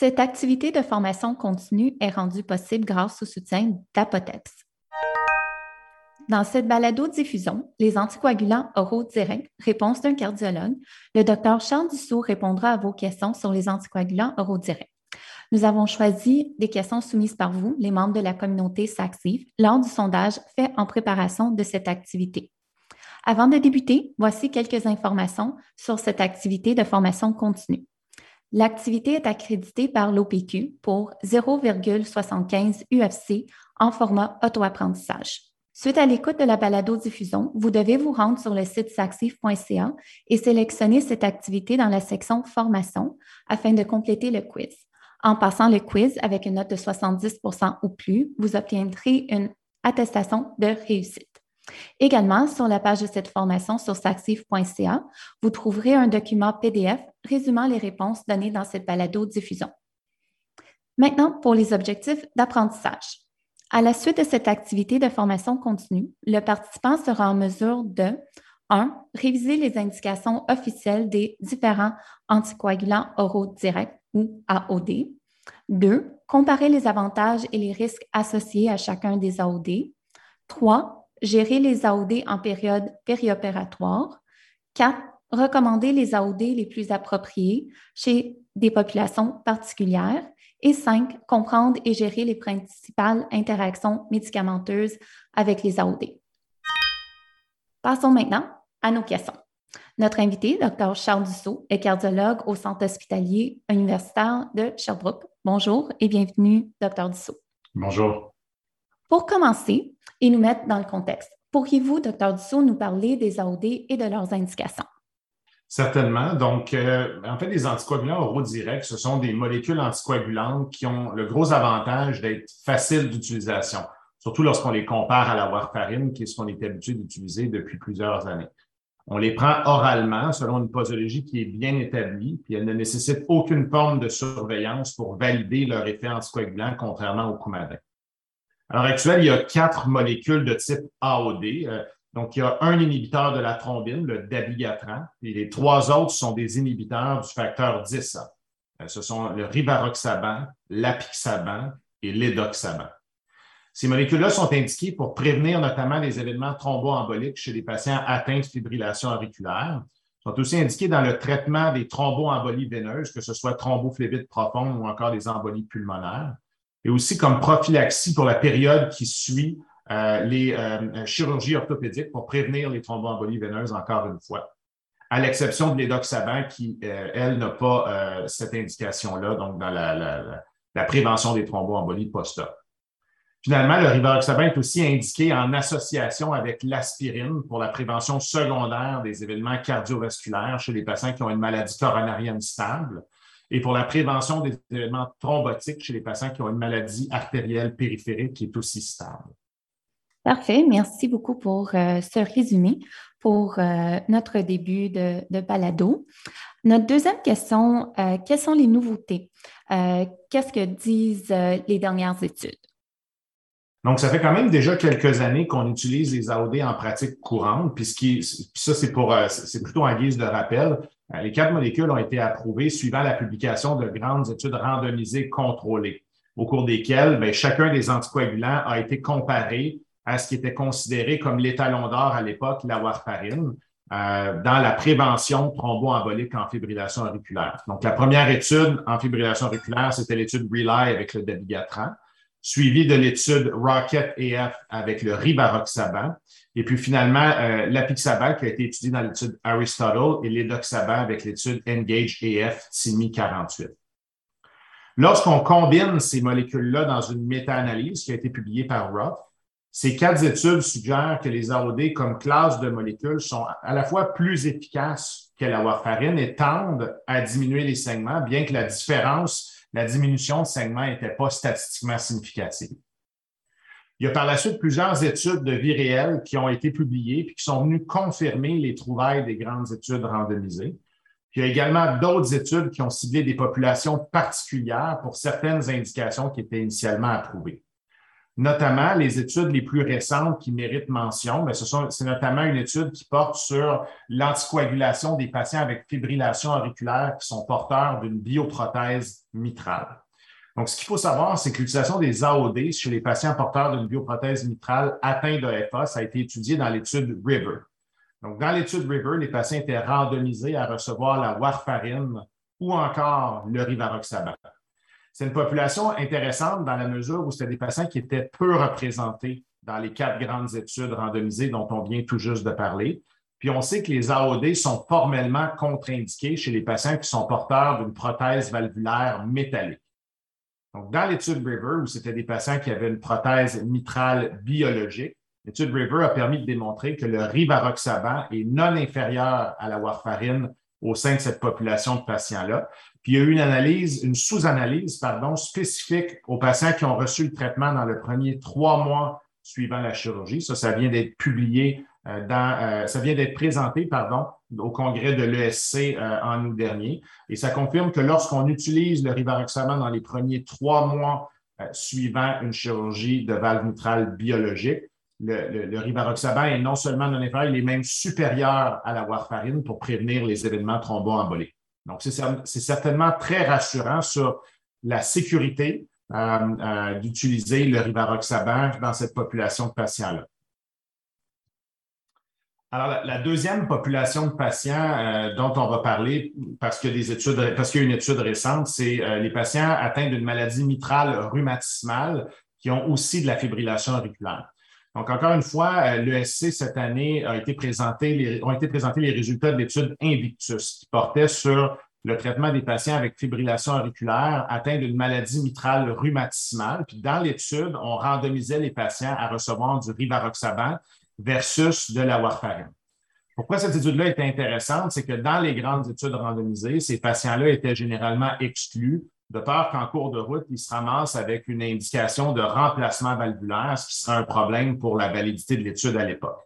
Cette activité de formation continue est rendue possible grâce au soutien d'Apotex. Dans cette balado-diffusion, les anticoagulants oraux directs, réponse d'un cardiologue, le Dr Charles Dussault répondra à vos questions sur les anticoagulants oraux directs. Nous avons choisi des questions soumises par vous, les membres de la communauté SACSIV, lors du sondage fait en préparation de cette activité. Avant de débuter, voici quelques informations sur cette activité de formation continue. L'activité est accréditée par l'OPQ pour 0,75 UFC en format auto-apprentissage. Suite à l'écoute de la balado-diffusion, vous devez vous rendre sur le site saxif.ca et sélectionner cette activité dans la section Formation afin de compléter le quiz. En passant le quiz avec une note de 70% ou plus, vous obtiendrez une attestation de réussite. Également, sur la page de cette formation sur saxif.ca, vous trouverez un document PDF résumant les réponses données dans cette balado-diffusion. Maintenant, pour les objectifs d'apprentissage. À la suite de cette activité de formation continue, le participant sera en mesure de 1. Réviser les indications officielles des différents anticoagulants oraux directs ou AOD. 2. Comparer les avantages et les risques associés à chacun des AOD. 3. Gérer les AOD en période périopératoire. 4. Recommander les AOD les plus appropriés chez des populations particulières. Et 5. Comprendre et gérer les principales interactions médicamenteuses avec les AOD. Passons maintenant à nos questions. Notre invité, Dr. Charles Dussault, est cardiologue au Centre hospitalier universitaire de Sherbrooke. Bonjour et bienvenue, Dr. Dussault. Bonjour. Pour commencer et nous mettre dans le contexte, pourriez-vous, Dr. Dussault, nous parler des AOD et de leurs indications? Certainement. Donc, euh, en fait, les anticoagulants oraux directs, ce sont des molécules anticoagulantes qui ont le gros avantage d'être faciles d'utilisation, surtout lorsqu'on les compare à la warfarine, qui est ce qu'on est habitué d'utiliser depuis plusieurs années. On les prend oralement selon une posologie qui est bien établie, puis elle ne nécessite aucune forme de surveillance pour valider leur effet anticoagulant, contrairement au coumadin. À l'heure actuelle, il y a quatre molécules de type AOD. Euh, donc, il y a un inhibiteur de la thrombine, le dabigatran, et les trois autres sont des inhibiteurs du facteur 10. Euh, ce sont le rivaroxaban, l'apixaban et l'édoxaban. Ces molécules-là sont indiquées pour prévenir notamment les événements thromboemboliques chez les patients atteints de fibrillation auriculaire. Elles sont aussi indiquées dans le traitement des thromboembolies veineuses, que ce soit thrombophlébite profonde ou encore des embolies pulmonaires, et aussi comme prophylaxie pour la période qui suit euh, les euh, chirurgies orthopédiques pour prévenir les thromboembolies veineuses encore une fois, à l'exception de l'édoxaban qui, euh, elle, n'a pas cette indication-là, donc dans la, la, la prévention des thromboembolies post-op. Finalement, le rivaroxaban est aussi indiqué en association avec l'aspirine pour la prévention secondaire des événements cardiovasculaires chez les patients qui ont une maladie coronarienne stable et pour la prévention des événements thrombotiques chez les patients qui ont une maladie artérielle périphérique qui est aussi stable. Parfait. Merci beaucoup pour euh, ce résumé pour euh, notre début de, balado. Notre deuxième question, euh, quelles sont les nouveautés? Qu'est-ce que disent les dernières études? Donc, ça fait quand même déjà quelques années qu'on utilise les AOD en pratique courante, puis, ça, c'est pour, euh, c'est plutôt en guise de rappel. Les quatre molécules ont été approuvées suivant la publication de grandes études randomisées contrôlées, au cours desquelles bien, chacun des anticoagulants a été comparé à ce qui était considéré comme l'étalon d'or à l'époque, la warfarine, euh, dans la prévention thromboembolique en fibrillation auriculaire. Donc, la première étude en fibrillation auriculaire, c'était l'étude RELY avec le dabigatran suivi de l'étude Rocket AF avec le rivaroxaban, et puis finalement euh, l'apixaban qui a été étudié dans l'étude Aristotle et l'édoxaban avec l'étude Engage AF TIMI 48. Lorsqu'on combine ces molécules-là dans une méta-analyse qui a été publiée par Ruff, ces quatre études suggèrent que les AOD comme classe de molécules sont à la fois plus efficaces que la warfarine et tendent à diminuer les saignements, bien que la différence la diminution de saignement n'était pas statistiquement significative. Il y a par la suite plusieurs études de vie réelle qui ont été publiées et qui sont venues confirmer les trouvailles des grandes études randomisées. il y a également d'autres études qui ont ciblé des populations particulières pour certaines indications qui étaient initialement approuvées. Notamment, les études les plus récentes qui méritent mention, mais c'est notamment une étude qui porte sur l'anticoagulation des patients avec fibrillation auriculaire qui sont porteurs d'une bioprothèse mitrale. Donc, ce qu'il faut savoir, c'est que l'utilisation des AOD chez les patients porteurs d'une bioprothèse mitrale atteints de FA, ça a été étudié dans l'étude RIVER. Donc, dans l'étude RIVER, les patients étaient randomisés à recevoir la warfarine ou encore le rivaroxaban. C'est une population intéressante dans la mesure où c'était des patients qui étaient peu représentés dans les quatre grandes études randomisées dont on vient tout juste de parler. Puis on sait que les AOD sont formellement contre-indiqués chez les patients qui sont porteurs d'une prothèse valvulaire métallique. Donc, dans l'étude River, où c'était des patients qui avaient une prothèse mitrale biologique, l'étude River a permis de démontrer que le rivaroxaban est non inférieur à la warfarine au sein de cette population de patients-là. Puis il y a eu une analyse, une sous-analyse, pardon, spécifique aux patients qui ont reçu le traitement dans le premier trois mois suivant la chirurgie. Ça, ça vient d'être publié euh, dans, euh, ça vient d'être présenté, pardon, au congrès de l'ESC euh, en août dernier. Et ça confirme que lorsqu'on utilise le rivaroxaban dans les premiers trois mois suivant une chirurgie de valve mitrale biologique, le, le, rivaroxaban est non seulement non inférieur, il est même supérieur à la warfarine pour prévenir les événements thromboemboliques. Donc, c'est certainement très rassurant sur la sécurité euh, euh, d'utiliser le rivaroxaban dans cette population de patients-là. Alors, la, deuxième population de patients euh, dont on va parler, parce qu'il y a des études, parce qu'il y a une étude récente, c'est les patients atteints d'une maladie mitrale rhumatismale qui ont aussi de la fibrillation auriculaire. Donc, encore une fois, euh, l'ESC cette année a été présenté, ont été présentés les résultats de l'étude Invictus qui portait sur le traitement des patients avec fibrillation auriculaire atteints d'une maladie mitrale rhumatismale. Puis dans l'étude, on randomisait les patients à recevoir du rivaroxaban versus de la warfarine. Pourquoi cette étude-là était intéressante? C'est que dans les grandes études randomisées, ces patients-là étaient généralement exclus de peur qu'en cours de route, ils se ramassent avec une indication de remplacement valvulaire, ce qui serait un problème pour la validité de l'étude à l'époque.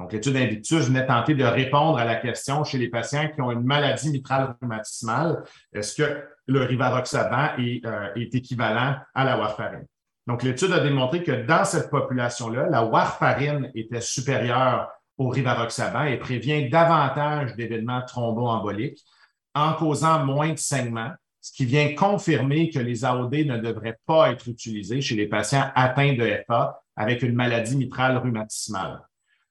Donc, l'étude Invictus venait tenter de répondre à la question chez les patients qui ont une maladie mitrale rhumatismale, est-ce que le rivaroxaban est, euh, est équivalent à la warfarine? Donc, l'étude a démontré que dans cette population-là, la warfarine était supérieure au rivaroxaban et prévient davantage d'événements thromboemboliques en causant moins de saignements ce qui vient confirmer que les AOD ne devraient pas être utilisés chez les patients atteints de FA avec une maladie mitrale rhumatismale.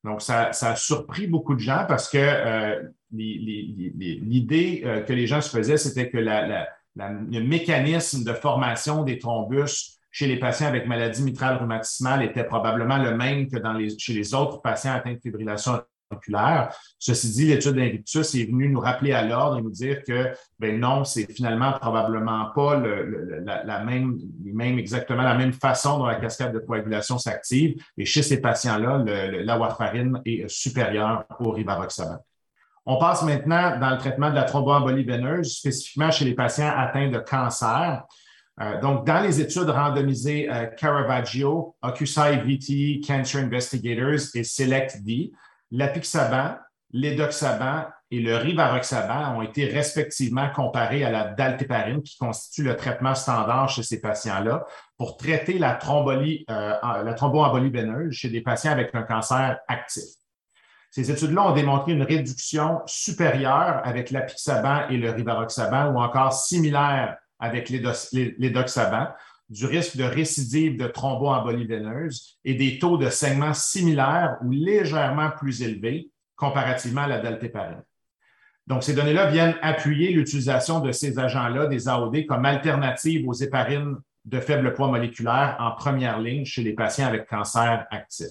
Donc, ça, a surpris beaucoup de gens parce que euh, l'idée euh, que les gens se faisaient, c'était que le mécanisme de formation des thrombus chez les patients avec maladie mitrale rhumatismale était probablement le même que chez les autres patients atteints de fibrillation Ceci dit, l'étude d'Invictus est venue nous rappeler à l'ordre et nous dire que ben non, c'est finalement probablement pas la, même, exactement la même façon dont la cascade de coagulation s'active. Et chez ces patients-là, la warfarine est supérieure au rivaroxaban. On passe maintenant dans le traitement de la thromboembolie veineuse, spécifiquement chez les patients atteints de cancer. Euh, donc, dans les études randomisées euh, Caravaggio, Occusai VT Cancer Investigators et SELECT-D, l'apixaban, l'édoxaban et le rivaroxaban ont été respectivement comparés à la daltéparine, qui constitue le traitement standard chez ces patients-là, pour traiter la, thrombolie, euh, thromboembolie veineuse chez des patients avec un cancer actif. Ces études-là ont démontré une réduction supérieure avec l'apixaban et le rivaroxaban, ou encore similaire avec l'édoxaban, du risque de récidive de thromboembolie veineuse et des taux de saignement similaires ou légèrement plus élevés comparativement à la daltéparine. Donc, ces données-là viennent appuyer l'utilisation de ces agents-là, des AOD, comme alternative aux héparines de faible poids moléculaire en première ligne chez les patients avec cancer actif.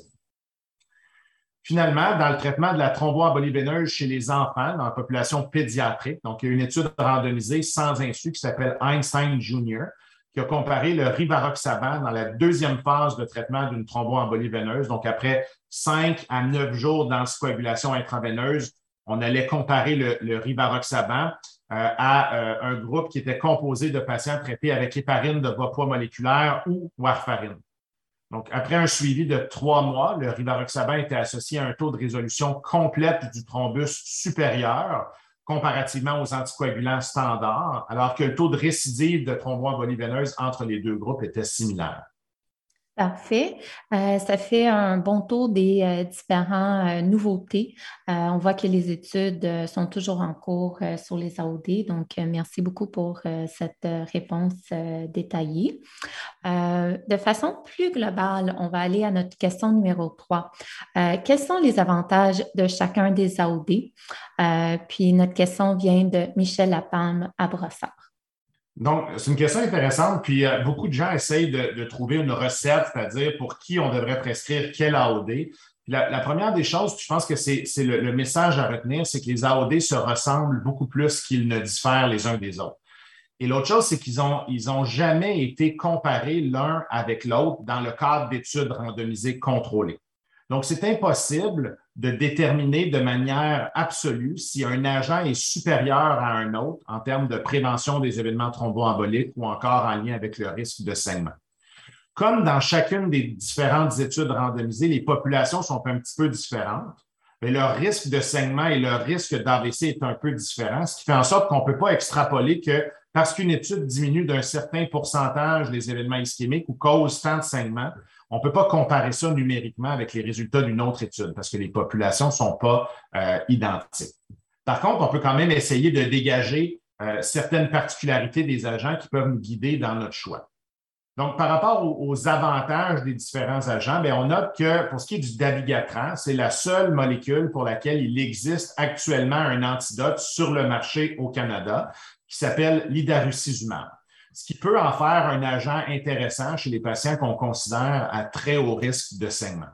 Finalement, dans le traitement de la thromboembolie veineuse chez les enfants dans la population pédiatrique, donc il y a une étude randomisée sans insu qui s'appelle Einstein Junior, qui a comparé le rivaroxaban dans la deuxième phase de traitement d'une thromboembolie veineuse. Donc, après cinq à neuf jours d'anticoagulation intraveineuse, on allait comparer le, rivaroxaban euh, à euh, un groupe qui était composé de patients traités avec héparine de bas poids moléculaire ou warfarine. Donc, après un suivi de trois mois, le rivaroxaban était associé à un taux de résolution complète du thrombus supérieur comparativement aux anticoagulants standards, alors que le taux de récidive de thromboembolie veineuse entre les deux groupes était similaire. Parfait. Euh, ça fait un bon tour des euh, différentes euh, nouveautés. on voit que les études sont toujours en cours sur les AOD. Donc, merci beaucoup pour cette réponse détaillée. de façon plus globale, on va aller à notre question numéro 3. quels sont les avantages de chacun des AOD? puis, notre question vient de Michel Lapalme à Brossard. Donc, c'est une question intéressante. Puis, euh, beaucoup de gens essayent de, trouver une recette, c'est-à-dire pour qui on devrait prescrire quel AOD. la, première des choses, je pense que c'est le, message à retenir, c'est que les AOD se ressemblent beaucoup plus qu'ils ne diffèrent les uns des autres. Et l'autre chose, c'est qu'ils n'ont ont jamais été comparés l'un avec l'autre dans le cadre d'études randomisées contrôlées. Donc, c'est impossible de déterminer de manière absolue si un agent est supérieur à un autre en termes de prévention des événements thromboemboliques ou encore en lien avec le risque de saignement. Comme dans chacune des différentes études randomisées, les populations sont un petit peu différentes, mais leur risque de saignement et leur risque d'AVC est un peu différent, ce qui fait en sorte qu'on ne peut pas extrapoler que parce qu'une étude diminue d'un certain pourcentage les événements ischémiques ou cause tant de saignement, on ne peut pas comparer ça numériquement avec les résultats d'une autre étude parce que les populations ne sont pas euh, identiques. Par contre, on peut quand même essayer de dégager euh, certaines particularités des agents qui peuvent nous guider dans notre choix. Donc, par rapport aux, avantages des différents agents, bien, on note que pour ce qui est du dabigatran, c'est la seule molécule pour laquelle il existe actuellement un antidote sur le marché au Canada qui s'appelle l'idarucizumab ce qui peut en faire un agent intéressant chez les patients qu'on considère à très haut risque de saignement.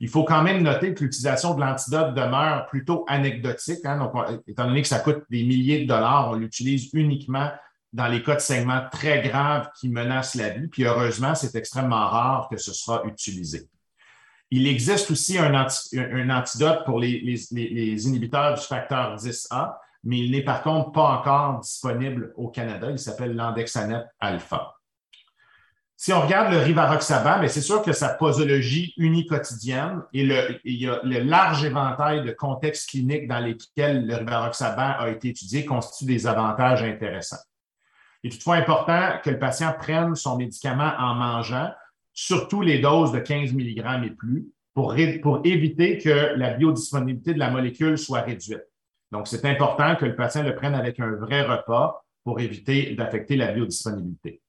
Il faut quand même noter que l'utilisation de l'antidote demeure plutôt anecdotique. Hein. donc, étant donné que ça coûte des milliers de dollars, on l'utilise uniquement dans les cas de saignement très graves qui menacent la vie. Puis heureusement, c'est extrêmement rare que ce sera utilisé. Il existe aussi un, antidote pour les, les, inhibiteurs du facteur 10A mais il n'est par contre pas encore disponible au Canada. Il s'appelle l'Andexanet Alpha. Si on regarde le rivaroxaban, ben, c'est sûr que sa posologie uniquotidienne et le, large éventail de contextes cliniques dans lesquels le rivaroxaban a été étudié constitue des avantages intéressants. Il est toutefois important que le patient prenne son médicament en mangeant, surtout les doses de 15 mg et plus, pour éviter que la biodisponibilité de la molécule soit réduite. Donc, c'est important que le patient le prenne avec un vrai repas pour éviter d'affecter la biodisponibilité.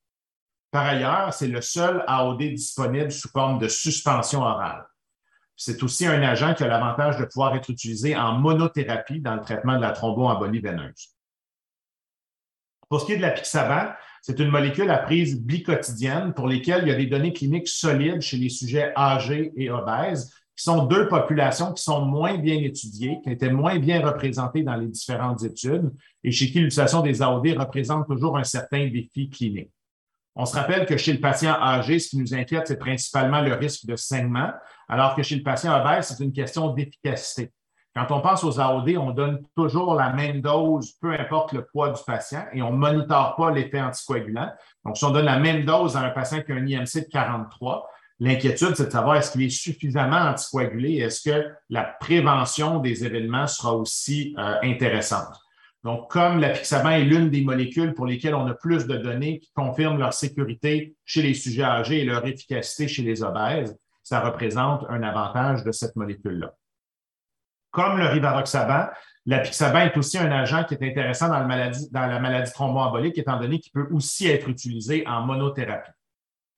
Par ailleurs, c'est le seul AOD disponible sous forme de suspension orale. C'est aussi un agent qui a l'avantage de pouvoir être utilisé en monothérapie dans le traitement de la thromboembolie veineuse. Pour ce qui est de la pixaban, c'est une molécule à prise bicotidienne pour lesquelles il y a des données cliniques solides chez les sujets âgés et obèses qui sont deux populations qui sont moins bien étudiées, qui étaient moins bien représentées dans les différentes études et chez qui l'utilisation des AOD représente toujours un certain défi clinique. On se rappelle que chez le patient âgé, ce qui nous inquiète, c'est principalement le risque de saignement, alors que chez le patient obèse, c'est une question d'efficacité. Quand on pense aux AOD, on donne toujours la même dose, peu importe le poids du patient, et on ne monitore pas l'effet anticoagulant. Donc, si on donne la même dose à un patient qui a un IMC de 43, L'inquiétude, c'est de savoir est-ce qu'il est suffisamment anticoagulé, est-ce que la prévention des événements sera aussi euh, intéressante. Donc, comme la l'apixaban est l'une des molécules pour lesquelles on a plus de données qui confirment leur sécurité chez les sujets âgés et leur efficacité chez les obèses, ça représente un avantage de cette molécule-là. Comme le rivaroxaban, l'apixaban est aussi un agent qui est intéressant dans, dans la maladie thromboembolique, étant donné qu'il peut aussi être utilisé en monothérapie.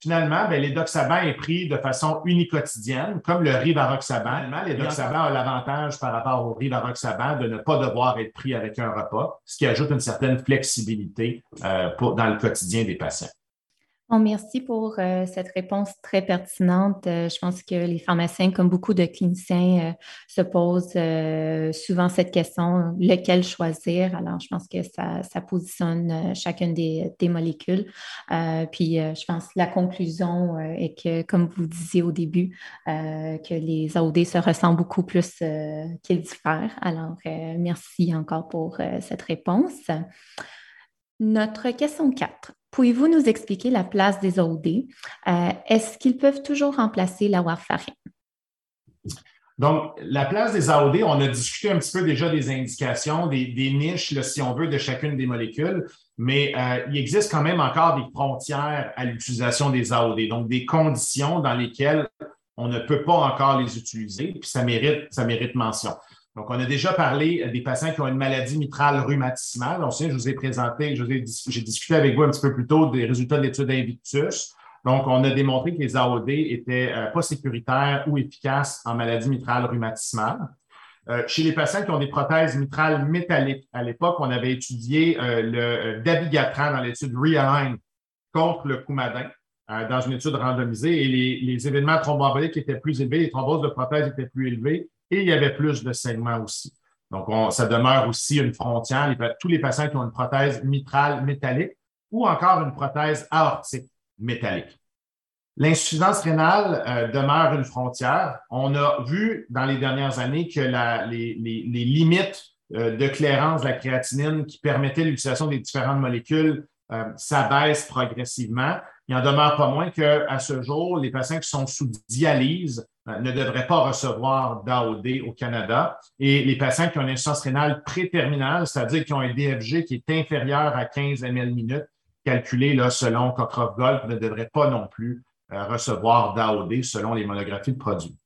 Finalement, ben, l'édoxaban est pris de façon uniquotidienne, comme le rivaroxaban. Finalement, l'édoxaban a l'avantage par rapport au rivaroxaban de ne pas devoir être pris avec un repas, ce qui ajoute une certaine flexibilité euh, dans le quotidien des patients merci pour euh, cette réponse très pertinente. Euh, je pense que les pharmaciens, comme beaucoup de cliniciens, euh, se posent souvent cette question, lequel choisir? Alors, je pense que ça, positionne chacune des, molécules. puis, je pense que la conclusion est que, comme vous disiez au début, que les AOD se ressemblent beaucoup plus qu'ils diffèrent. Alors, merci encore pour cette réponse. Notre question 4. Pouvez-vous nous expliquer la place des OD? Euh, est-ce qu'ils peuvent toujours remplacer la warfarine? Donc, la place des AOD, on a discuté un petit peu déjà des indications, des, niches, si on veut, de chacune des molécules. mais euh, il existe quand même encore des frontières à l'utilisation des AOD, donc des conditions dans lesquelles on ne peut pas encore les utiliser, puis ça mérite, ça mérite mention. Donc, on a déjà parlé des patients qui ont une maladie mitrale rhumatismale. On sait, je vous ai présenté, j'ai discuté avec vous un petit peu plus tôt des résultats de l'étude Invictus. Donc, on a démontré que les AOD étaient euh, pas sécuritaires ou efficaces en maladie mitrale rhumatismale. Euh, chez les patients qui ont des prothèses mitrales métalliques, à l'époque, on avait étudié euh, le dabigatran dans l'étude Realign contre le coumadin dans une étude randomisée et les, les événements thromboemboliques étaient plus élevés, les thromboses de prothèses étaient plus élevées il y avait plus de saignements aussi. Donc, ça demeure aussi une frontière. tous les patients qui ont une prothèse mitrale métallique ou encore une prothèse aortique métallique. L'insuffisance rénale euh, demeure une frontière. On a vu dans les dernières années que les, limites euh, de clairance de la créatinine qui permettaient l'utilisation des différentes molécules euh, s'abaissent progressivement. Il en demeure pas moins qu'à ce jour, les patients qui sont sous dialyse ne devraient pas recevoir d'AOD au Canada. Et les patients qui ont une insuffisance rénale préterminale, c'est-à-dire qui ont un DFG qui est inférieur à 15 ml minutes, calculé là, selon Cochrane-Golf, ne devraient pas non plus euh, recevoir d'AOD selon les monographies de produits.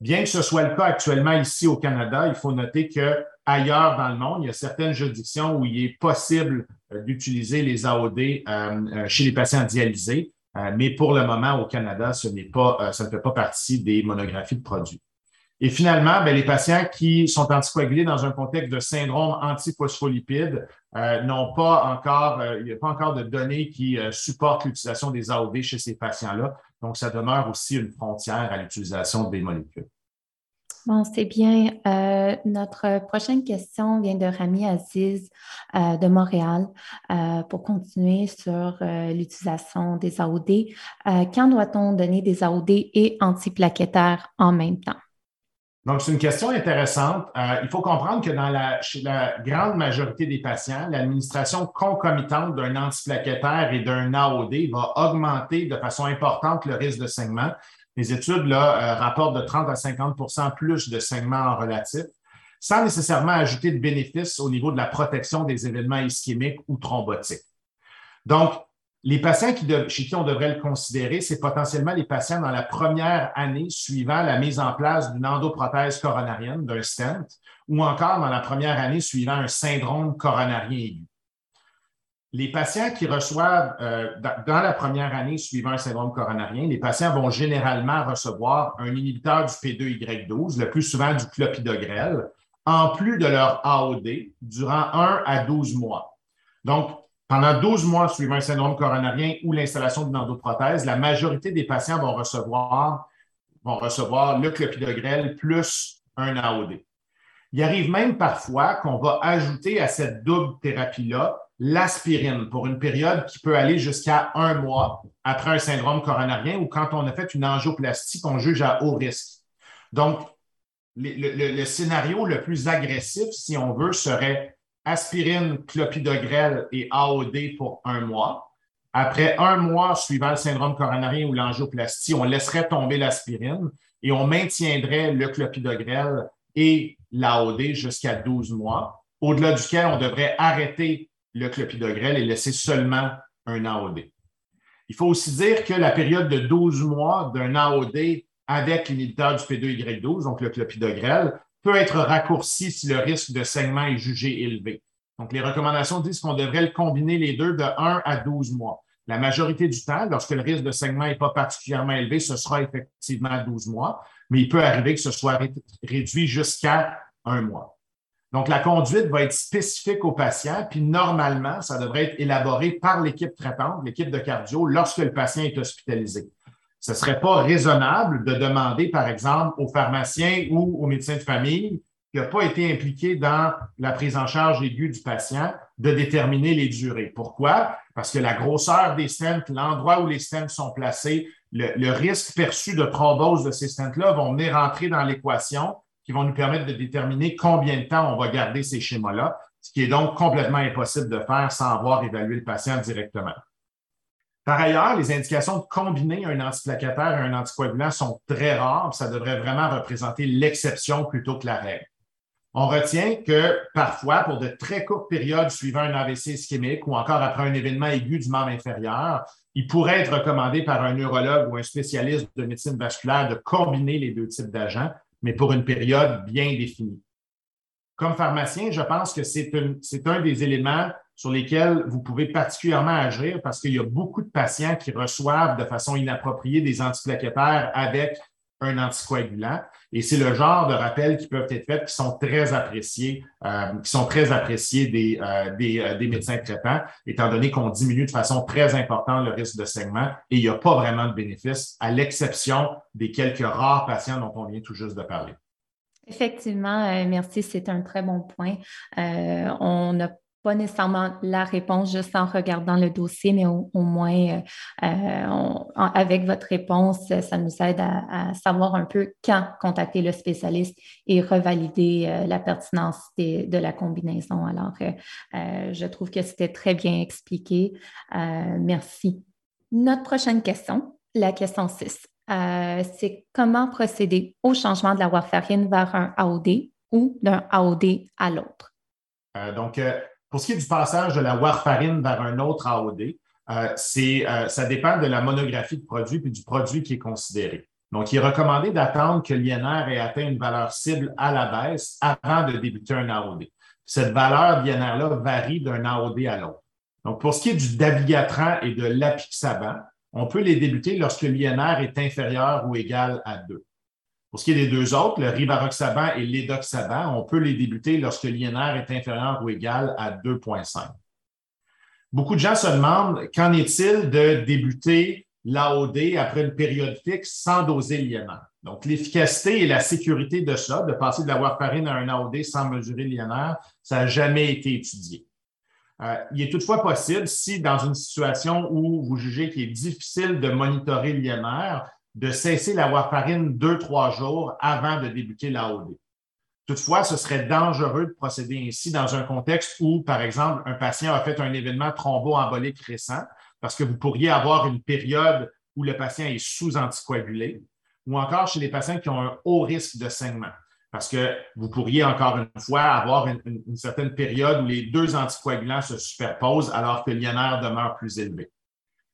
Bien que ce soit le cas actuellement ici au Canada, il faut noter que ailleurs dans le monde, il y a certaines juridictions où il est possible euh, d'utiliser les AOD euh, chez les patients dialysés, mais pour le moment au Canada, ce n'est pas, ça ne fait pas partie des monographies de produits. Et finalement, ben, les patients qui sont anticoagulés dans un contexte de syndrome antiphospholipide euh, n'ont pas encore, euh, il n'y a pas encore de données qui euh, supportent l'utilisation des AOD chez ces patients-là. Donc, ça demeure aussi une frontière à l'utilisation des molécules. Bon, c'est bien. notre prochaine question vient de Rami Aziz de Montréal pour continuer sur l'utilisation des AOD. quand doit-on donner des AOD et antiplaquettaires en même temps? Donc, c'est une question intéressante. Euh, il faut comprendre que dans la, chez la grande majorité des patients, l'administration concomitante d'un antiplaquettaire et d'un AOD va augmenter de façon importante le risque de saignement. Les études là, euh, rapportent de 30 à 50% plus de saignement en relatif, sans nécessairement ajouter de bénéfices au niveau de la protection des événements ischémiques ou thrombotiques. Donc, les patients chez qui on devrait le considérer, c'est potentiellement les patients dans la première année suivant la mise en place d'une endoprothèse coronarienne, d'un stent, ou encore dans la première année suivant un syndrome coronarien aigu. Les patients qui reçoivent euh, dans la première année suivant un syndrome coronarien, les patients vont généralement recevoir un inhibiteur du P2Y12, le plus souvent du clopidogrel, en plus de leur AOD durant 1 à 12 mois. Donc, pendant 12 mois suivant un syndrome coronarien ou l'installation d'une endoprothèse, la majorité des patients vont recevoir, vont recevoir le clopidogrel plus un AOD. Il arrive même parfois qu'on va ajouter à cette double thérapie-là l'aspirine pour une période qui peut aller jusqu'à un mois après un syndrome coronarien ou quand on a fait une angioplastie qu'on juge à haut risque. Donc, le, le scénario le plus agressif, si on veut, serait aspirine, clopidogrel et AOD pour un mois. Après un mois suivant le syndrome coronarien ou l'angioplastie, on laisserait tomber l'aspirine et on maintiendrait le clopidogrel et l'AOD jusqu'à 12 mois, au-delà duquel on devrait arrêter le clopidogrel et laisser seulement un AOD. Il faut aussi dire que la période de 12 mois d'un AOD avec l'inhibiteur du P2Y12, donc le clopidogrel, peut être raccourci si le risque de saignement est jugé élevé. Donc, les recommandations disent qu'on devrait le combiner les deux de 1 à 12 mois. La majorité du temps, lorsque le risque de saignement n'est pas particulièrement élevé, ce sera effectivement 12 mois, mais il peut arriver que ce soit réduit jusqu'à un mois. Donc, la conduite va être spécifique au patient, puis normalement, ça devrait être élaboré par l'équipe traitante, l'équipe de cardio, lorsque le patient est hospitalisé. Ce ne serait pas raisonnable de demander, par exemple, au pharmacien ou au médecin de famille qui n'a pas été impliqué dans la prise en charge aiguë du patient de déterminer les durées. Pourquoi? Parce que la grosseur des stents, l'endroit où les stents sont placés, le, risque perçu de thrombose de ces stents-là vont venir rentrer dans l'équation qui vont nous permettre de déterminer combien de temps on va garder ces schémas-là, ce qui est donc complètement impossible de faire sans avoir évalué le patient directement. Par ailleurs, les indications de combiner un antiplaquettaire et un anticoagulant sont très rares. Ça devrait vraiment représenter l'exception plutôt que la règle. On retient que parfois, pour de très courtes périodes suivant un AVC ischémique ou encore après un événement aigu du membre inférieur, il pourrait être recommandé par un neurologue ou un spécialiste de médecine vasculaire de combiner les deux types d'agents, mais pour une période bien définie. Comme pharmacien, je pense que c'est un des éléments sur lesquels vous pouvez particulièrement agir parce qu'il y a beaucoup de patients qui reçoivent de façon inappropriée des antiplaquettaires avec un anticoagulant. Et c'est le genre de rappels qui peuvent être faits qui sont très appréciés, euh, qui sont très appréciés des, euh, des, euh, des, médecins traitants, étant donné qu'on diminue de façon très importante le risque de saignement et il n'y a pas vraiment de bénéfice, à l'exception des quelques rares patients dont on vient tout juste de parler. Effectivement, merci, c'est un très bon point. on a pas nécessairement la réponse juste en regardant le dossier, mais au, moins euh, euh, avec votre réponse, ça nous aide à, savoir un peu quand contacter le spécialiste et revalider euh, la pertinence de la combinaison. Alors, je trouve que c'était très bien expliqué. merci. Notre prochaine question, la question 6, c'est comment procéder au changement de la warfarine vers un AOD ou d'un AOD à l'autre? donc, pour ce qui est du passage de la warfarine vers un autre AOD, euh, euh, ça dépend de la monographie de produit puis du produit qui est considéré. Donc, il est recommandé d'attendre que l'INR ait atteint une valeur cible à la baisse avant de débuter un AOD. Cette valeur d'INR-là varie d'un AOD à l'autre. Donc, pour ce qui est du dabigatran et de l'apixaban, on peut les débuter lorsque l'INR est inférieur ou égal à 2. Pour ce qui est des deux autres, le rivaroxaban et l'édoxaban, on peut les débuter lorsque l'INR est inférieur ou égal à 2,5. Beaucoup de gens se demandent qu'en est-il de débuter l'AOD après une période fixe sans doser l'INR. Donc, l'efficacité et la sécurité de ça, de passer de la warfarine à un AOD sans mesurer l'INR, ça n'a jamais été étudié. Euh, il est toutefois possible, si dans une situation où vous jugez qu'il est difficile de monitorer l'INR, de cesser la warfarine deux, trois jours avant de débuter l'AOD. Toutefois, ce serait dangereux de procéder ainsi dans un contexte où, par exemple, un patient a fait un événement thromboembolique récent, parce que vous pourriez avoir une période où le patient est sous-anticoagulé, ou encore chez les patients qui ont un haut risque de saignement, parce que vous pourriez encore une fois avoir une, certaine période où les deux anticoagulants se superposent alors que l'INR demeure plus élevé.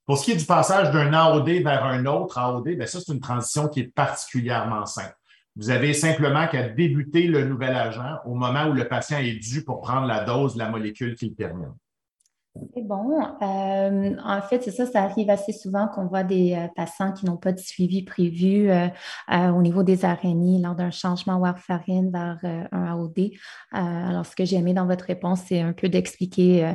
Pour ce qui est du passage d'un AOD vers un autre AOD, bien ça, c'est une transition qui est particulièrement simple. Vous avez simplement qu'à débuter le nouvel agent au moment où le patient est dû pour prendre la dose de la molécule qu'il termine. C'est bon. Euh, en fait, c'est ça, ça arrive assez souvent qu'on voit des euh, patients qui n'ont pas de suivi prévu euh, au niveau des araignées lors d'un changement warfarine vers un AOD. alors, ce que j'ai aimé dans votre réponse, c'est un peu d'expliquer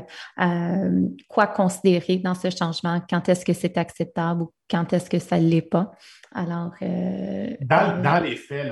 quoi considérer dans ce changement, quand est-ce que c'est acceptable ou quand est-ce que ça ne l'est pas. Alors, dans, dans, les faits,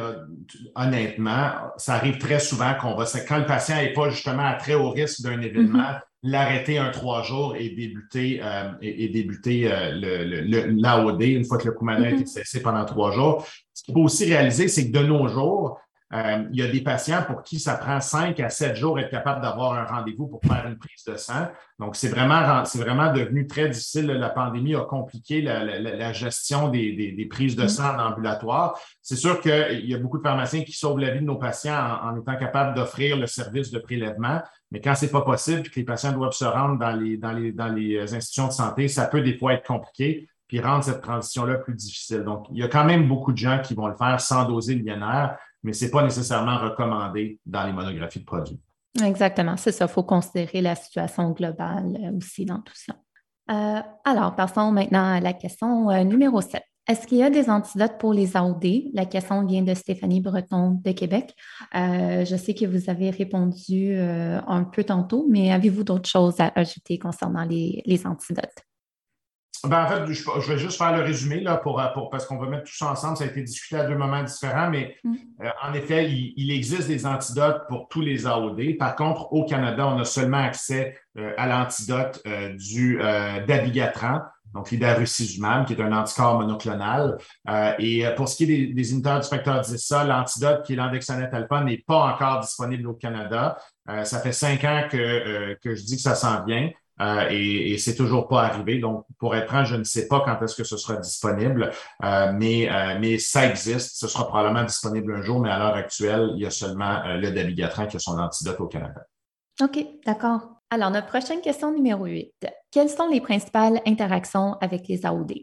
honnêtement, ça arrive très souvent qu'on va, quand le patient n'est pas justement à très haut risque d'un événement, mm-hmm l'arrêter un trois jours et débuter, euh, et, débuter euh, l'AOD une fois que le a été mm-hmm. cessé pendant trois jours. Ce qu'il faut aussi réaliser, c'est que de nos jours, euh, il y a des patients pour qui ça prend cinq à sept jours être capable d'avoir un rendez-vous pour faire une prise de sang. Donc, c'est vraiment, c'est vraiment devenu très difficile. La pandémie a compliqué la, gestion des, prises de mm-hmm. sang en ambulatoire. C'est sûr qu'il y a beaucoup de pharmaciens qui sauvent la vie de nos patients en, en étant capables d'offrir le service de prélèvement. Mais quand c'est pas possible et que les patients doivent se rendre dans les, dans les, dans les institutions de santé, ça peut des fois être compliqué puis rendre cette transition-là plus difficile. Donc, il y a quand même beaucoup de gens qui vont le faire sans doser le l'INR, mais ce n'est pas nécessairement recommandé dans les monographies de produits. Exactement, c'est ça. Il faut considérer la situation globale euh, aussi dans tout ça. Euh, alors, passons maintenant à la question numéro 7. Est-ce qu'il y a des antidotes pour les AOD? La question vient de Stéphanie Breton de Québec. Euh, je sais que vous avez répondu euh, un peu tantôt, mais avez-vous d'autres choses à ajouter concernant les, antidotes? Ben, en fait, je, vais juste faire le résumé là, pour, parce qu'on va mettre tout ça ensemble. Ça a été discuté à deux moments différents, mais mm. euh, en effet, il, existe des antidotes pour tous les AOD. Par contre, au Canada, on a seulement accès à l'antidote du dabigatran donc l'idarucizumab, qui est un anticorps monoclonal. Euh, et euh, pour ce qui est des, des inhibiteurs du facteur 10A, l'antidote qui est l'andexanet alpha n'est pas encore disponible au Canada. Euh, ça fait cinq ans que, que je dis que ça s'en vient. Euh, et, et c'est toujours pas arrivé. Donc, pour être franc, je ne sais pas quand est-ce que ce sera disponible, euh, mais, euh, mais ça existe. Ce sera probablement disponible un jour, mais à l'heure actuelle, il y a seulement le dabigatran qui a son antidote au Canada. OK, d'accord. Alors, notre prochaine question numéro 8. Quelles sont les principales interactions avec les AOD?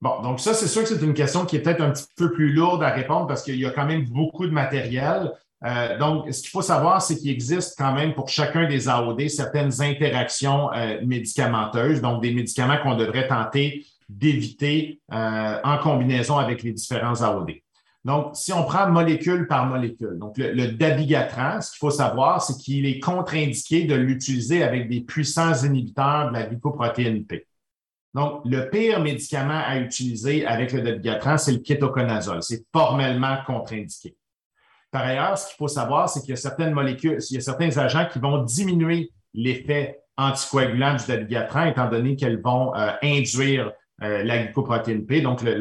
Bon, donc ça, c'est sûr que c'est une question qui est peut-être un petit peu plus lourde à répondre parce qu'il y a quand même beaucoup de matériel. Euh, donc, ce qu'il faut savoir, c'est qu'il existe quand même pour chacun des AOD certaines interactions euh, médicamenteuses, donc des médicaments qu'on devrait tenter d'éviter euh, en combinaison avec les différents AOD. Donc, si on prend molécule par molécule, donc le, le dabigatran, ce qu'il faut savoir, c'est qu'il est contre-indiqué de l'utiliser avec des puissants inhibiteurs de la glycoprotéine P. Donc, le pire médicament à utiliser avec le dabigatran, c'est le kétoconazole. C'est formellement contre-indiqué. Par ailleurs, ce qu'il faut savoir, c'est qu'il y a certaines molécules, il y a certains agents qui vont diminuer l'effet anticoagulant du dabigatran, étant donné qu'elles vont euh, induire euh, la glycoprotéine P, donc le,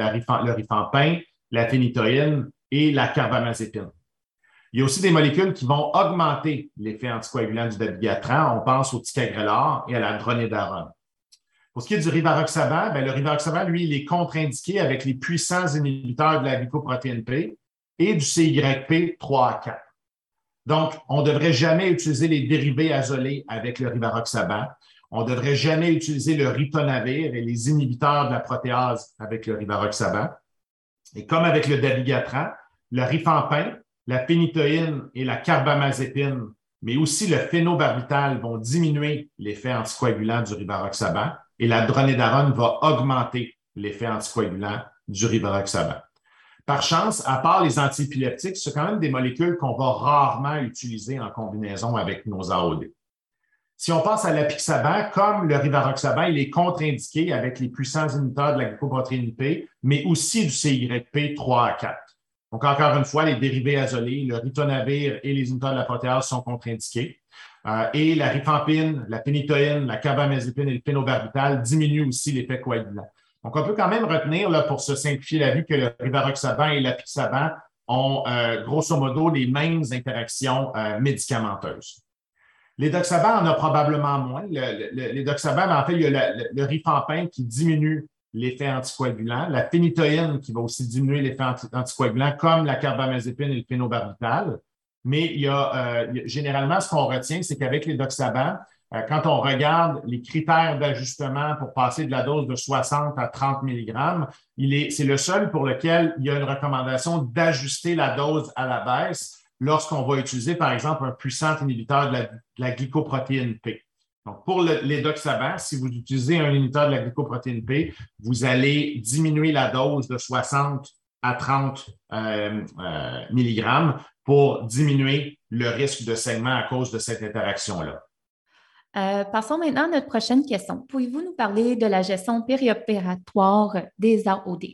rifampin, la phénitoïne et la carbamazépine. Il y a aussi des molécules qui vont augmenter l'effet anticoagulant du dabigatran. On pense au ticagrelor et à la dronédarone. Pour ce qui est du rivaroxaban, ben, le rivaroxaban, lui, il est contre-indiqué avec les puissants inhibiteurs de la glycoprotéine P et du CYP 3 à 4. Donc, on ne devrait jamais utiliser les dérivés azolés avec le rivaroxaban. On ne devrait jamais utiliser le ritonavir et les inhibiteurs de la protéase avec le rivaroxaban. Et comme avec le dabigatran, le rifampin, la pénitoïne et la carbamazépine, mais aussi le phénobarbital vont diminuer l'effet anticoagulant du rivaroxaban et la dronédarone va augmenter l'effet anticoagulant du rivaroxaban. Par chance, à part les antiépileptiques, c'est quand même des molécules qu'on va rarement utiliser en combinaison avec nos AOD. Si on passe à l'apixaban, comme le rivaroxaban, il est contre-indiqué avec les puissants inhibiteurs de la glycoprotéine P, mais aussi du CYP 3 à 4. Donc, encore une fois, les dérivés azolés, le ritonavir et les inhibiteurs de la protéase sont contre-indiqués. Euh, et la rifampine, la pénitoïne, la carbamazépine et le pénobarbital diminuent aussi l'effet coagulant. Donc, on peut quand même retenir, là, pour se simplifier la vie, que le rivaroxaban et l'apixaban ont euh, grosso modo les mêmes interactions euh, médicamenteuses. L'édoxaban en a probablement moins. L'édoxaban, en fait, il y a le, rifampin qui diminue l'effet anticoagulant, la pénitoïne qui va aussi diminuer l'effet anticoagulant, comme la carbamazépine et le phénobarbital. Mais il y a euh, généralement, ce qu'on retient, c'est qu'avec les doxaban, euh, quand on regarde les critères d'ajustement pour passer de la dose de 60 à 30 mg, c'est le seul pour lequel il y a une recommandation d'ajuster la dose à la baisse lorsqu'on va utiliser, par exemple, un puissant inhibiteur de la, glycoprotéine P. Donc, pour l'édoxaban, si vous utilisez un inhibiteur de la glycoprotéine P, vous allez diminuer la dose de 60 à 30 euh, mg pour diminuer le risque de saignement à cause de cette interaction-là. Euh, passons maintenant à notre prochaine question. Pouvez-vous nous parler de la gestion périopératoire des AOD?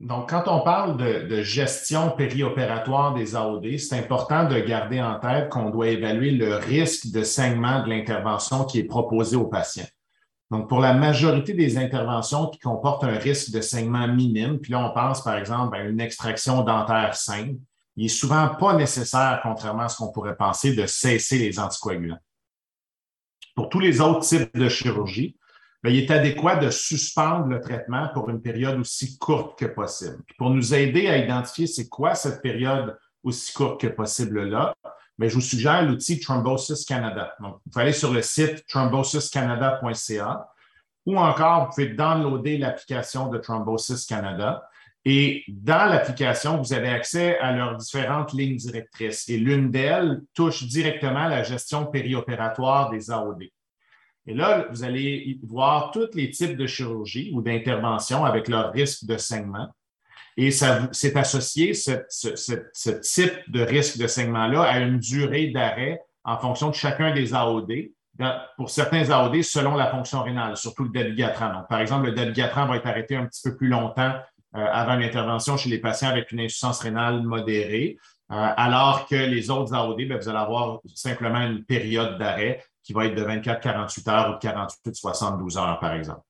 Donc, quand on parle de, gestion périopératoire des AOD, c'est important de garder en tête qu'on doit évaluer le risque de saignement de l'intervention qui est proposée au patient. Donc, pour la majorité des interventions qui comportent un risque de saignement minime, puis là, on pense par exemple à une extraction dentaire simple, il est souvent pas nécessaire, contrairement à ce qu'on pourrait penser, de cesser les anticoagulants. Pour tous les autres types de chirurgie, ben, il est adéquat de suspendre le traitement pour une période aussi courte que possible. pour nous aider à identifier c'est quoi cette période aussi courte que possible-là, mais ben, je vous suggère l'outil Thrombosis Canada. Donc, vous pouvez aller sur le site thrombosiscanada.ca ou encore, vous pouvez downloader l'application de Thrombosis Canada. Et dans l'application, vous avez accès à leurs différentes lignes directrices. Et l'une d'elles touche directement la gestion périopératoire des AOD. Et là, vous allez voir tous les types de chirurgie ou d'intervention avec leur risque de saignement. Et c'est associé, ce, ce, type de risque de saignement-là, à une durée d'arrêt en fonction de chacun des AOD. Pour certains AOD, selon la fonction rénale, surtout le dabigatran. Donc, par exemple, le dabigatran va être arrêté un petit peu plus longtemps avant l'intervention chez les patients avec une insuffisance rénale modérée, euh, alors que les autres AOD, ben, vous allez avoir simplement une période d'arrêt qui va être de 24-48 heures ou de 48-72 heures, par exemple.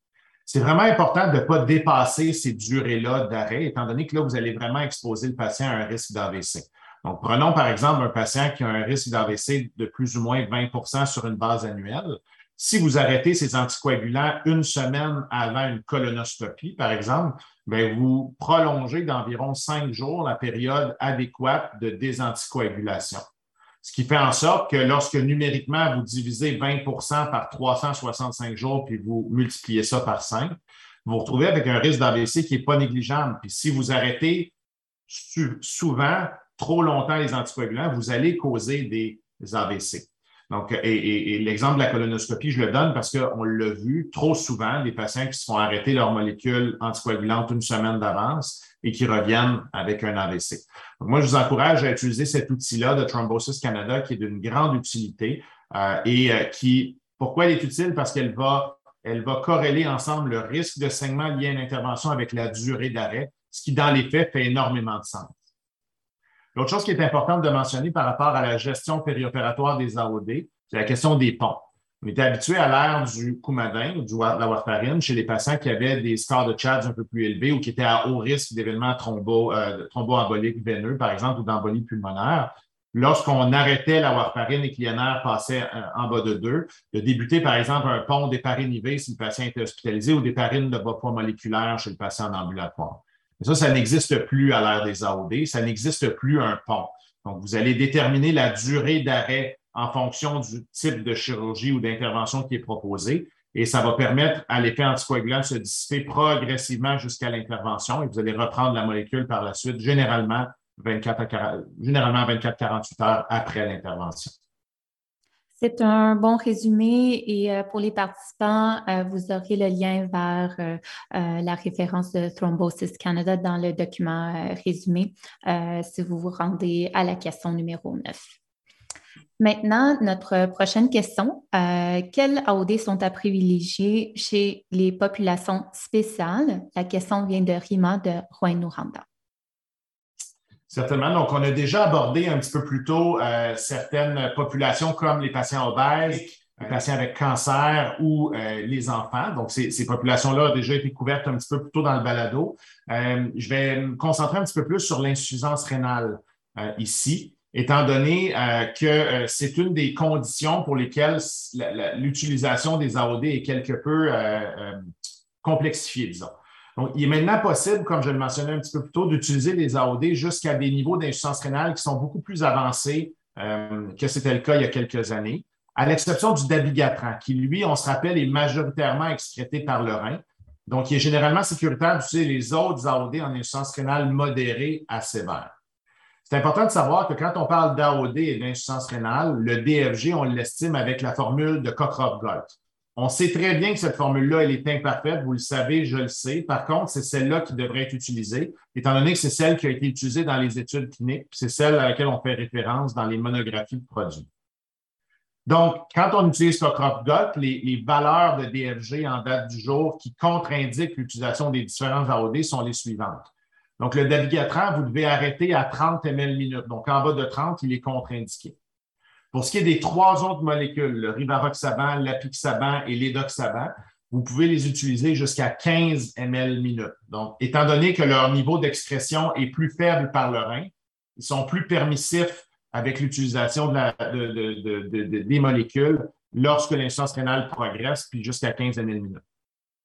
C'est vraiment important de ne pas dépasser ces durées-là d'arrêt, étant donné que là, vous allez vraiment exposer le patient à un risque d'AVC. Donc, prenons par exemple un patient qui a un risque d'AVC de plus ou moins 20% sur une base annuelle. Si vous arrêtez ces anticoagulants une semaine avant une colonoscopie, par exemple, bien, vous prolongez d'environ cinq jours la période adéquate de désanticoagulation. Ce qui fait en sorte que lorsque numériquement vous divisez 20% par 365 jours, puis vous multipliez ça par 5, vous vous retrouvez avec un risque d'AVC qui n'est pas négligeable. Puis si vous arrêtez souvent, trop longtemps les anticoagulants, vous allez causer des AVC. Donc, et, l'exemple de la colonoscopie, je le donne parce qu'on l'a vu trop souvent, des patients qui se font arrêter leur molécule anticoagulante une semaine d'avance et qui reviennent avec un AVC. Donc, moi, je vous encourage à utiliser cet outil-là de Thrombosis Canada qui est d'une grande utilité euh, et euh, qui, pourquoi elle est utile? Parce qu'elle va, elle va corréler ensemble le risque de saignement lié à une intervention avec la durée d'arrêt, ce qui, dans les faits, fait énormément de sens. L'autre chose qui est importante de mentionner par rapport à la gestion périopératoire des AOD, c'est la question des ponts. On était habitué à l'ère du coumadin ou de la warfarine chez les patients qui avaient des scores de CHADS un peu plus élevés ou qui étaient à haut risque d'événements thrombo, euh, thromboemboliques veineux, par exemple, ou d'embolie pulmonaire. Lorsqu'on arrêtait la warfarine et que l'INR passait euh, en bas de 2, de débuter, par exemple, un pont d'héparine IV si le patient était hospitalisé ou d'héparine de bas poids moléculaire chez le patient en ambulatoire. Ça, ça n'existe plus à l'ère des AOD, ça n'existe plus un pont. Donc, vous allez déterminer la durée d'arrêt en fonction du type de chirurgie ou d'intervention qui est proposé et ça va permettre à l'effet anticoagulant de se dissiper progressivement jusqu'à l'intervention et vous allez reprendre la molécule par la suite, généralement 24 généralement 24-48 heures après l'intervention. C'est un bon résumé et euh, pour les participants, euh, vous aurez le lien vers euh, la référence de Thrombosis Canada dans le document résumé si vous vous rendez à la question numéro 9. Maintenant, notre prochaine question. quelles AOD sont à privilégier chez les populations spéciales? La question vient de Rima de Rouen-Nouranda. Certainement. Donc, on a déjà abordé un petit peu plus tôt euh, certaines populations comme les patients obèses, les patients avec cancer ou euh, les enfants. Donc, ces, populations-là ont déjà été couvertes un petit peu plus tôt dans le balado. Euh, je vais me concentrer un petit peu plus sur l'insuffisance rénale ici, étant donné que c'est une des conditions pour lesquelles l'utilisation des AOD est quelque peu complexifiée, disons. Donc, il est maintenant possible, comme je le mentionnais un petit peu plus tôt, d'utiliser les AOD jusqu'à des niveaux d'insuffisance rénale qui sont beaucoup plus avancés euh, que c'était le cas il y a quelques années, à l'exception du dabigatran, qui, lui, on se rappelle, est majoritairement excrété par le rein. Donc, il est généralement sécuritaire d'utiliser les autres AOD en insuffisance rénale modérée à sévère. C'est important de savoir que quand on parle d'AOD et d'insuffisance rénale, le DFG, on l'estime avec la formule de Cockroft-Gault. On sait très bien que cette formule-là, elle est imparfaite, vous le savez, je le sais. Par contre, c'est celle-là qui devrait être utilisée, étant donné que c'est celle qui a été utilisée dans les études cliniques, c'est celle à laquelle on fait référence dans les monographies de produits. Donc, quand on utilise Cockcroft les, les valeurs de DFG en date du jour qui contre-indiquent l'utilisation des différents AOD sont les suivantes. Donc, le dabigatran, vous devez arrêter à 30 ml minutes. Donc, en bas de 30, il est contre-indiqué. Pour ce qui est des trois autres molécules, le rivaroxaban, l'apixaban et l'édoxaban, vous pouvez les utiliser jusqu'à 15 ml minutes. Donc, étant donné que leur niveau d'expression est plus faible par le rein, ils sont plus permissifs avec l'utilisation des molécules lorsque l'insuffisance rénale progresse, puis jusqu'à 15 ml minutes.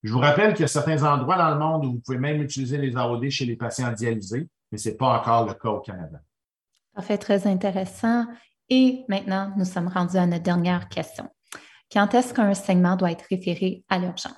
Je vous rappelle qu'il y a certains endroits dans le monde où vous pouvez même utiliser les AOD chez les patients dialysés, mais ce n'est pas encore le cas au Canada. fait très intéressant. Et maintenant, nous sommes rendus à notre dernière question. Quand est-ce qu'un saignement doit être référé à l'urgence?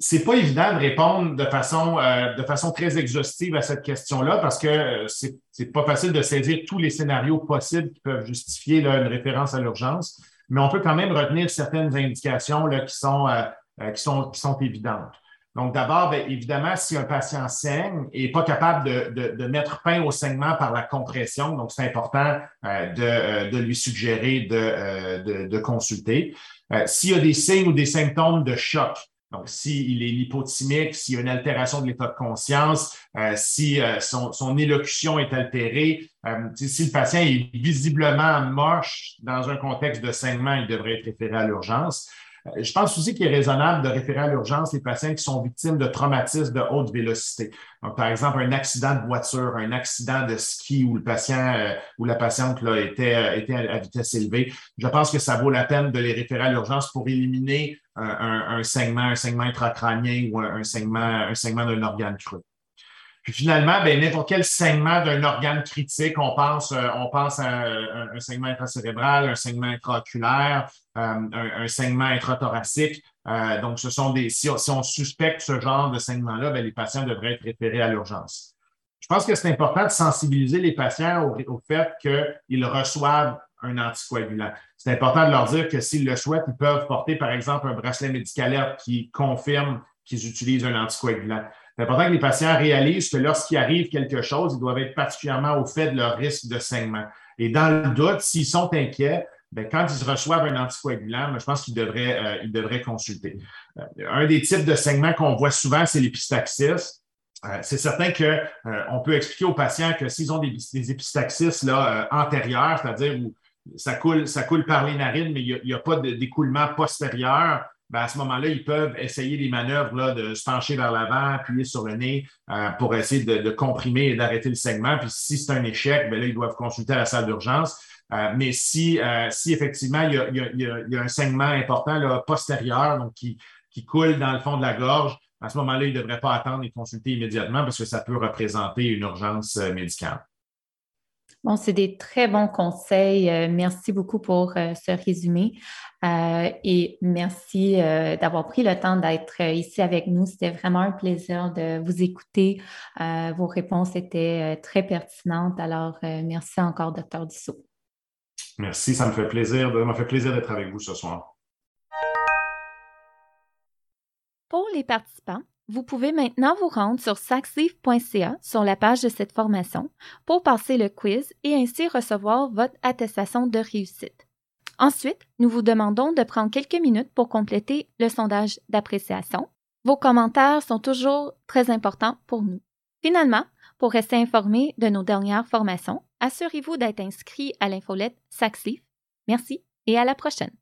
C'est pas évident de répondre de façon, euh, de façon très exhaustive à cette question-là parce que euh, c'est n'est pas facile de saisir tous les scénarios possibles qui peuvent justifier une référence à l'urgence, mais on peut quand même retenir certaines indications là, qui, sont, euh, qui, sont, qui sont évidentes. Donc, d'abord, ben, évidemment, si un patient saigne et n'est pas capable de, mettre fin au saignement par la compression, donc c'est important euh, euh, de, lui suggérer de, euh, consulter. s'il y a des signes ou des symptômes de choc, donc s'il est lipotimique, s'il y a une altération de l'état de conscience, si son, son, élocution est altérée, si le patient est visiblement moche dans un contexte de saignement, il devrait être référé à l'urgence. Je pense aussi qu'il est raisonnable de référer à l'urgence les patients qui sont victimes de traumatismes de haute vélocité. Donc, par exemple, un accident de voiture, un accident de ski où le patient euh, ou la patiente là, était, était à vitesse élevée. Je pense que ça vaut la peine de les référer à l'urgence pour éliminer un, saignement, un saignement intracrânien ou un, saignement, un saignement d'un organe creux. Puis finalement, ben, n'importe quel saignement d'un organe critique, on pense, euh, on pense à un, saignement intracérébral, un saignement intraoculaire, euh, un, saignement intrathoracique. Euh, donc, ce sont des, si, on suspecte ce genre de saignement-là, ben, les patients devraient être référés à l'urgence. Je pense que c'est important de sensibiliser les patients au, au fait qu'ils reçoivent un anticoagulant. C'est important de leur dire que s'ils le souhaitent, ils peuvent porter, par exemple, un bracelet médical qui confirme qu'ils utilisent un anticoagulant. C'est important que les patients réalisent que lorsqu'il arrive quelque chose, ils doivent être particulièrement au fait de leur risque de saignement. Et dans le doute, s'ils sont inquiets, bien, quand ils reçoivent un anticoagulant, je pense qu'ils devraient, euh, ils devraient consulter. Euh, un des types de saignements qu'on voit souvent, c'est l'épistaxis. Euh, c'est certain qu'on peut expliquer aux patients que s'ils ont des, des épistaxis là, antérieurs, c'est-à-dire où ça coule, ça coule par les narines, mais il n'y a, pas d'écoulement postérieur. Ben à ce moment-là, ils peuvent essayer des manœuvres là, de se pencher vers l'avant, appuyer sur le nez euh, pour essayer de, comprimer et d'arrêter le segment. Puis si c'est un échec, ben là, ils doivent consulter la salle d'urgence. Euh, mais si, euh, si effectivement il y, a, un saignement important là, postérieur, donc qui, qui coule dans le fond de la gorge, à ce moment-là, ils ne devraient pas attendre et consulter immédiatement parce que ça peut représenter une urgence médicale. Bon, c'est des très bons conseils. Euh, merci beaucoup pour euh, ce résumé euh, et merci d'avoir pris le temps d'être ici avec nous. C'était vraiment un plaisir de vous écouter. vos réponses étaient très pertinentes. Alors, merci encore, docteur Dussault. Merci, ça me fait plaisir. Ça m'a fait plaisir d'être avec vous ce soir. Pour les participants, vous pouvez maintenant vous rendre sur saxleaf.ca sur la page de cette formation pour passer le quiz et ainsi recevoir votre attestation de réussite. Ensuite, nous vous demandons de prendre quelques minutes pour compléter le sondage d'appréciation. Vos commentaires sont toujours très importants pour nous. Finalement, pour rester informé de nos dernières formations, assurez-vous d'être inscrit à l'infolette Saxleaf. Merci et à la prochaine.